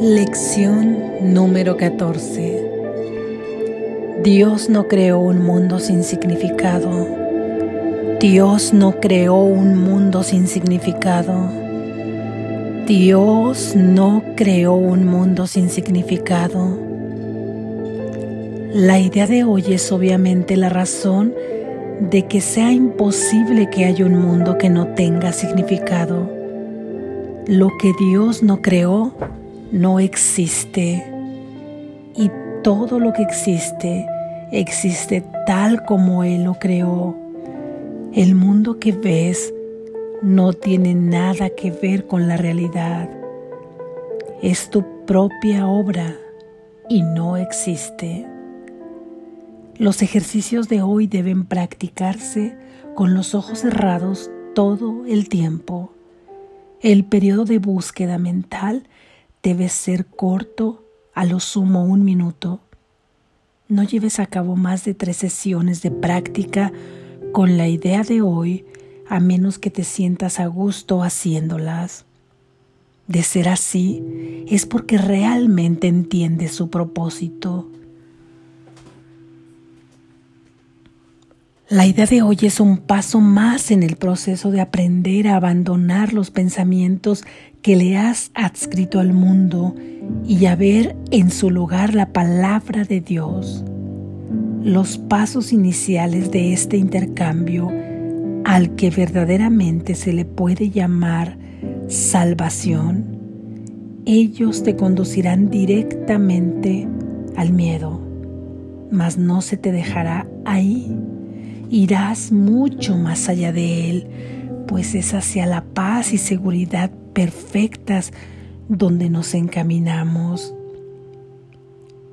Lección número 14. Dios no creó un mundo sin significado. Dios no creó un mundo sin significado. Dios no creó un mundo sin significado. La idea de hoy es obviamente la razón de que sea imposible que haya un mundo que no tenga significado. Lo que Dios no creó no existe y todo lo que existe existe tal como Él lo creó. El mundo que ves no tiene nada que ver con la realidad. Es tu propia obra y no existe. Los ejercicios de hoy deben practicarse con los ojos cerrados todo el tiempo. El periodo de búsqueda mental debe ser corto, a lo sumo un minuto. No lleves a cabo más de tres sesiones de práctica con la idea de hoy, a menos que te sientas a gusto haciéndolas. De ser así, es porque realmente entiendes su propósito. La idea de hoy es un paso más en el proceso de aprender a abandonar los pensamientos que le has adscrito al mundo y a ver en su lugar la palabra de Dios. Los pasos iniciales de este intercambio al que verdaderamente se le puede llamar salvación, ellos te conducirán directamente al miedo, mas no se te dejará ahí irás mucho más allá de Él, pues es hacia la paz y seguridad perfectas donde nos encaminamos.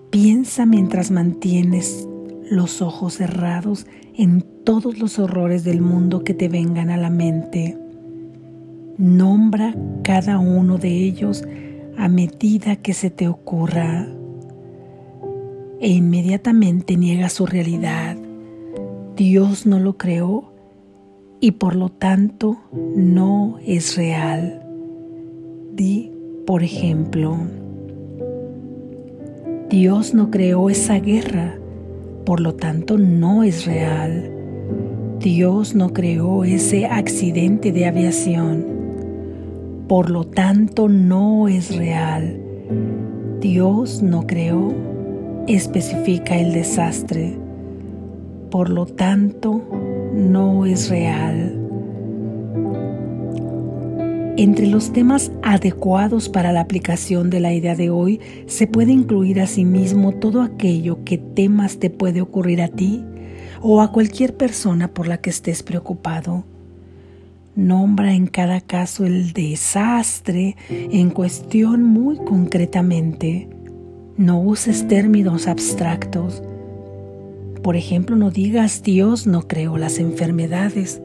Piensa mientras mantienes los ojos cerrados en todos los horrores del mundo que te vengan a la mente. Nombra cada uno de ellos a medida que se te ocurra e inmediatamente niega su realidad Dios no lo creó y por lo tanto no es real. Por ejemplo, Dios no creó esa guerra, por lo tanto no es real. Dios no creó ese accidente de aviación, por lo tanto no es real. Dios no creó, especifica el desastre por lo tanto no es real. Entre los temas adecuados para la aplicación de la idea de hoy se puede incluir asimismo todo aquello que temas te puede ocurrir a ti o a cualquier persona por la que estés preocupado. Nombra en cada caso el desastre en cuestión muy concretamente. No uses términos abstractos por ejemplo, no digas Dios no creó las enfermedades,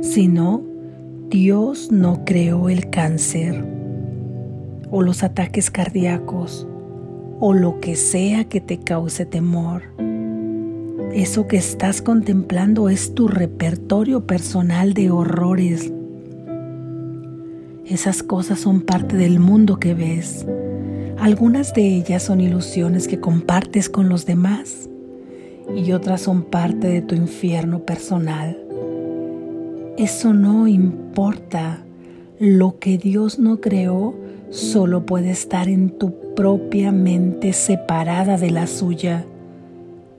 sino Dios no creó el cáncer o los ataques cardíacos o lo que sea que te cause temor. Eso que estás contemplando es tu repertorio personal de horrores. Esas cosas son parte del mundo que ves. Algunas de ellas son ilusiones que compartes con los demás y otras son parte de tu infierno personal. Eso no importa. Lo que Dios no creó solo puede estar en tu propia mente separada de la suya.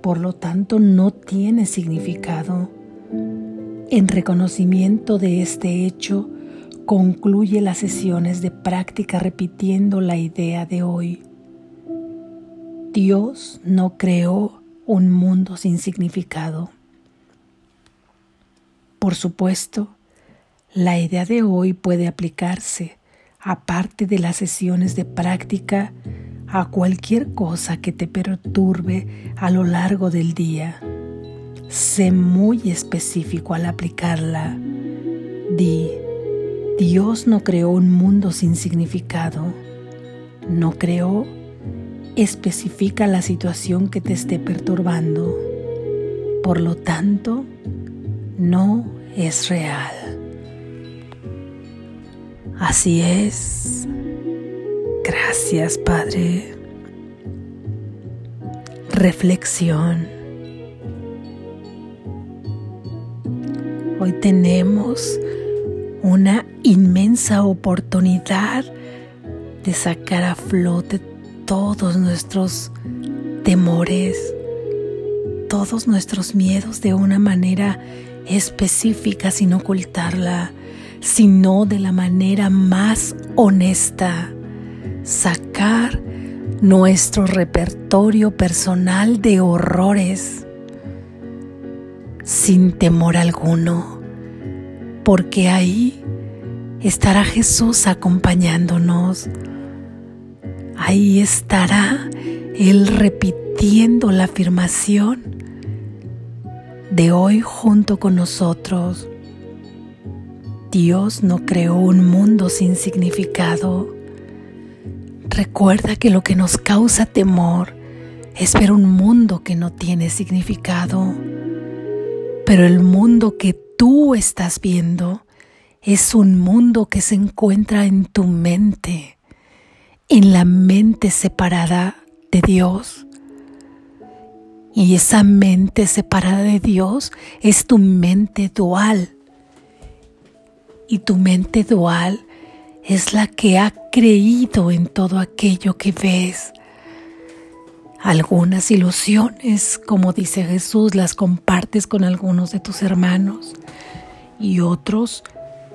Por lo tanto, no tiene significado. En reconocimiento de este hecho, concluye las sesiones de práctica repitiendo la idea de hoy. Dios no creó un mundo sin significado. Por supuesto, la idea de hoy puede aplicarse, aparte de las sesiones de práctica, a cualquier cosa que te perturbe a lo largo del día. Sé muy específico al aplicarla. Di, Dios no creó un mundo sin significado. No creó especifica la situación que te esté perturbando. Por lo tanto, no es real. Así es. Gracias, Padre. Reflexión. Hoy tenemos una inmensa oportunidad de sacar a flote todos nuestros temores, todos nuestros miedos de una manera específica sin ocultarla, sino de la manera más honesta. Sacar nuestro repertorio personal de horrores sin temor alguno, porque ahí estará Jesús acompañándonos. Ahí estará Él repitiendo la afirmación de hoy junto con nosotros. Dios no creó un mundo sin significado. Recuerda que lo que nos causa temor es ver un mundo que no tiene significado. Pero el mundo que tú estás viendo es un mundo que se encuentra en tu mente, en la mente separada de Dios. Y esa mente separada de Dios es tu mente dual. Y tu mente dual es la que ha creído en todo aquello que ves algunas ilusiones, como dice Jesús, las compartes con algunos de tus hermanos y otros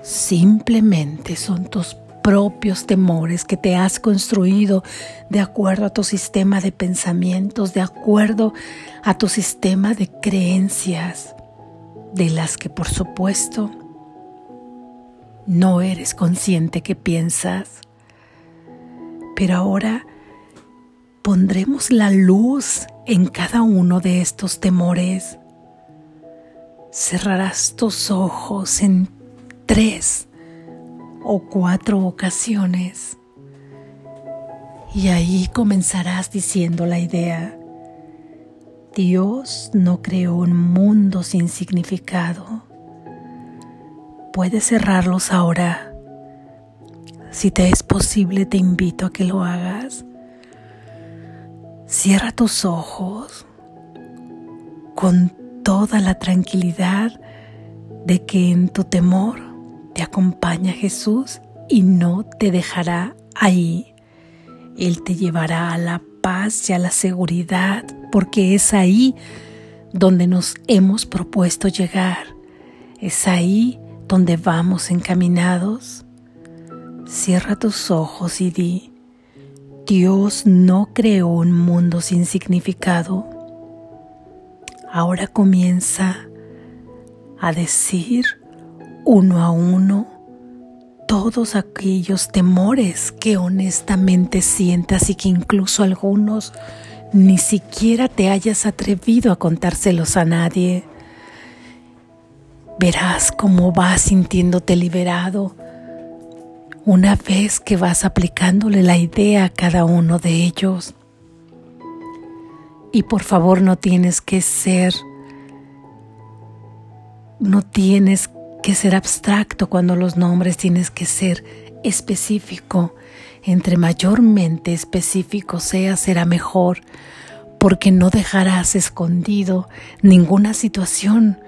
simplemente son tus propios temores que te has construido de acuerdo a tu sistema de pensamientos, de acuerdo a tu sistema de creencias, de las que por supuesto no eres consciente que piensas. Pero ahora pondremos la luz en cada uno de estos temores. Cerrarás tus ojos en tres o cuatro ocasiones y ahí comenzarás diciendo la idea. Dios no creó un mundo sin significado. Puedes cerrarlos ahora. Si te es posible, te invito a que lo hagas. Cierra tus ojos con toda la tranquilidad de que en tu temor te acompaña Jesús y no te dejará ahí. Él te llevará a la paz y a la seguridad porque es ahí donde nos hemos propuesto llegar. Es ahí donde vamos encaminados. Cierra tus ojos y di, Dios no creó un mundo sin significado. Ahora comienza a decir uno a uno todos aquellos temores que honestamente sientas y que incluso algunos ni siquiera te hayas atrevido a contárselos a nadie. Verás cómo vas sintiéndote liberado una vez que vas aplicándole la idea a cada uno de ellos. Y por favor no tienes que ser, no tienes que ser abstracto cuando los nombres tienes que ser específico. Entre mayormente específico sea, será mejor, porque no dejarás escondido ninguna situación,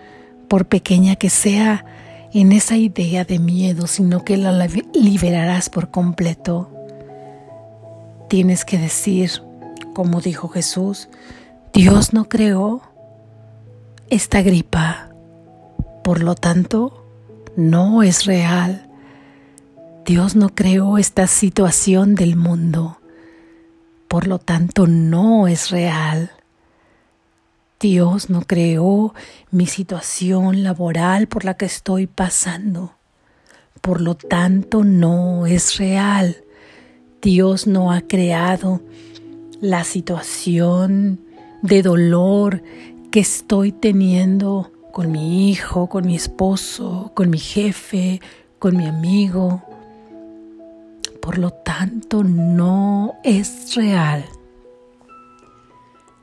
por pequeña que sea, en esa idea de miedo, sino que la liberarás por completo. Tienes que decir, como dijo Jesús, Dios no creó esta gripa, por lo tanto, no es real. Dios no creó esta situación del mundo, por lo tanto, no es real. Dios no creó mi situación laboral por la que estoy pasando. Por lo tanto, no es real. Dios no ha creado la situación de dolor que estoy teniendo con mi hijo, con mi esposo, con mi jefe, con mi amigo. Por lo tanto, no es real.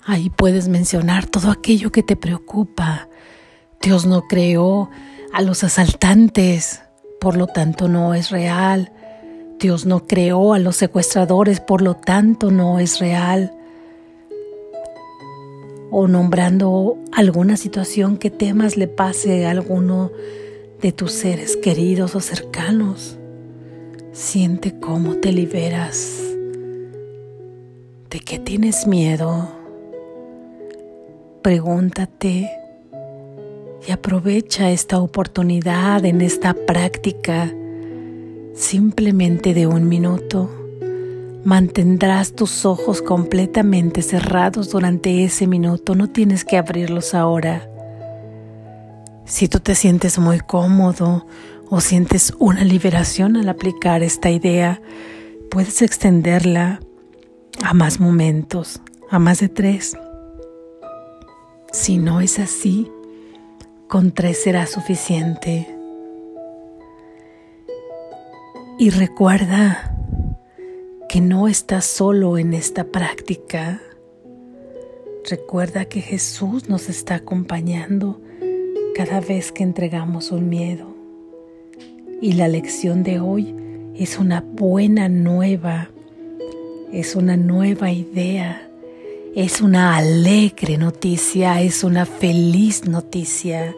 Ahí puedes mencionar todo aquello que te preocupa. Dios no creó a los asaltantes, por lo tanto no es real. Dios no creó a los secuestradores, por lo tanto no es real. O nombrando alguna situación que temas le pase a alguno de tus seres queridos o cercanos. Siente cómo te liberas. ¿De qué tienes miedo? Pregúntate y aprovecha esta oportunidad en esta práctica simplemente de un minuto. Mantendrás tus ojos completamente cerrados durante ese minuto, no tienes que abrirlos ahora. Si tú te sientes muy cómodo o sientes una liberación al aplicar esta idea, puedes extenderla a más momentos, a más de tres. Si no es así, con tres será suficiente. Y recuerda que no estás solo en esta práctica. Recuerda que Jesús nos está acompañando cada vez que entregamos un miedo. Y la lección de hoy es una buena nueva, es una nueva idea, es una alegre noticia, es una feliz noticia,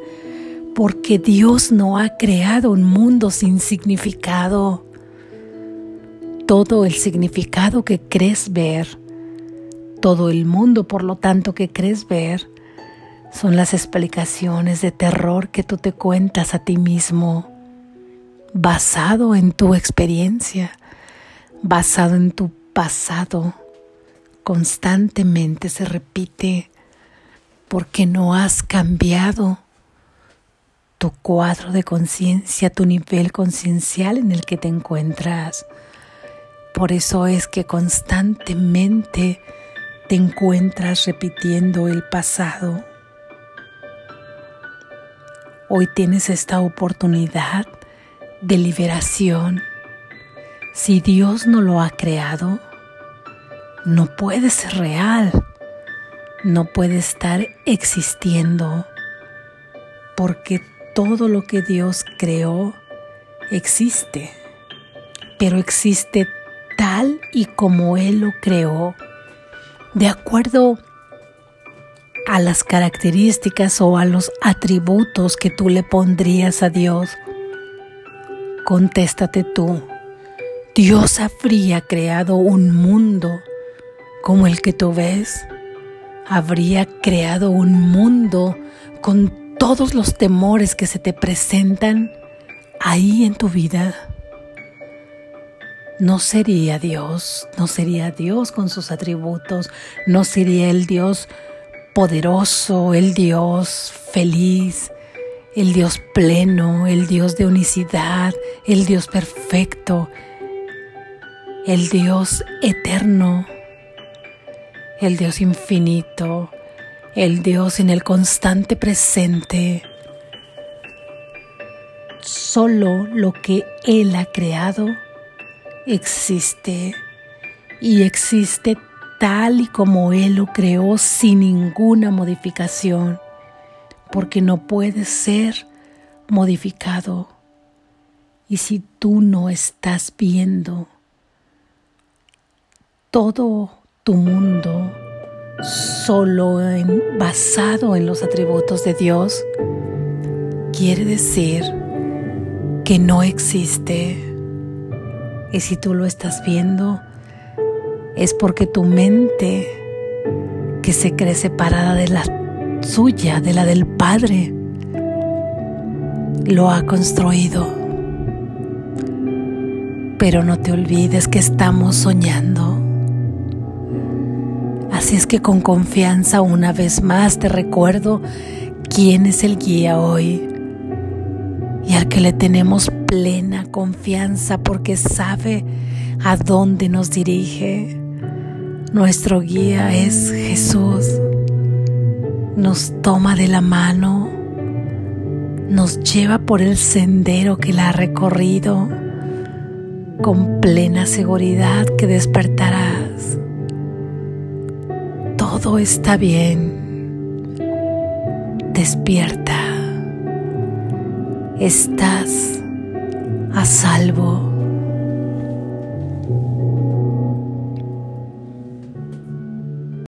porque Dios no ha creado un mundo sin significado todo el significado que crees ver, todo el mundo por lo tanto que crees ver, son las explicaciones de terror que tú te cuentas a ti mismo, basado en tu experiencia, basado en tu pasado. Constantemente se repite porque no has cambiado tu cuadro de conciencia, tu nivel conciencial en el que te encuentras. Por eso es que constantemente te encuentras repitiendo el pasado. Hoy tienes esta oportunidad de liberación. Si Dios no lo ha creado, no puede ser real, no puede estar existiendo, porque todo lo que Dios creó existe, pero existe tal y como Él lo creó, de acuerdo a las características o a los atributos que tú le pondrías a Dios. Contéstate tú, ¿Dios habría creado un mundo como el que tú ves? ¿Habría creado un mundo con todos los temores que se te presentan ahí en tu vida? No sería Dios, no sería Dios con sus atributos, no sería el Dios poderoso, el Dios feliz, el Dios pleno, el Dios de unicidad, el Dios perfecto, el Dios eterno, el Dios infinito, el Dios en el constante presente. Solo lo que Él ha creado existe y existe tal y como Él lo creó sin ninguna modificación, porque no puede ser modificado. Y si tú no estás viendo todo tu mundo solo basado en los atributos de Dios, quiere decir que no existe y si tú lo estás viendo, es porque tu mente, que se cree separada de la suya, de la del Padre, lo ha construido. Pero no te olvides que estamos soñando. Así es que con confianza una vez más te recuerdo quién es el guía hoy y al que le tenemos plena confianza porque sabe a dónde nos dirige. Nuestro guía es Jesús. Nos toma de la mano, nos lleva por el sendero que la ha recorrido con plena seguridad que despertarás. Todo está bien. Despierta. Estás a salvo.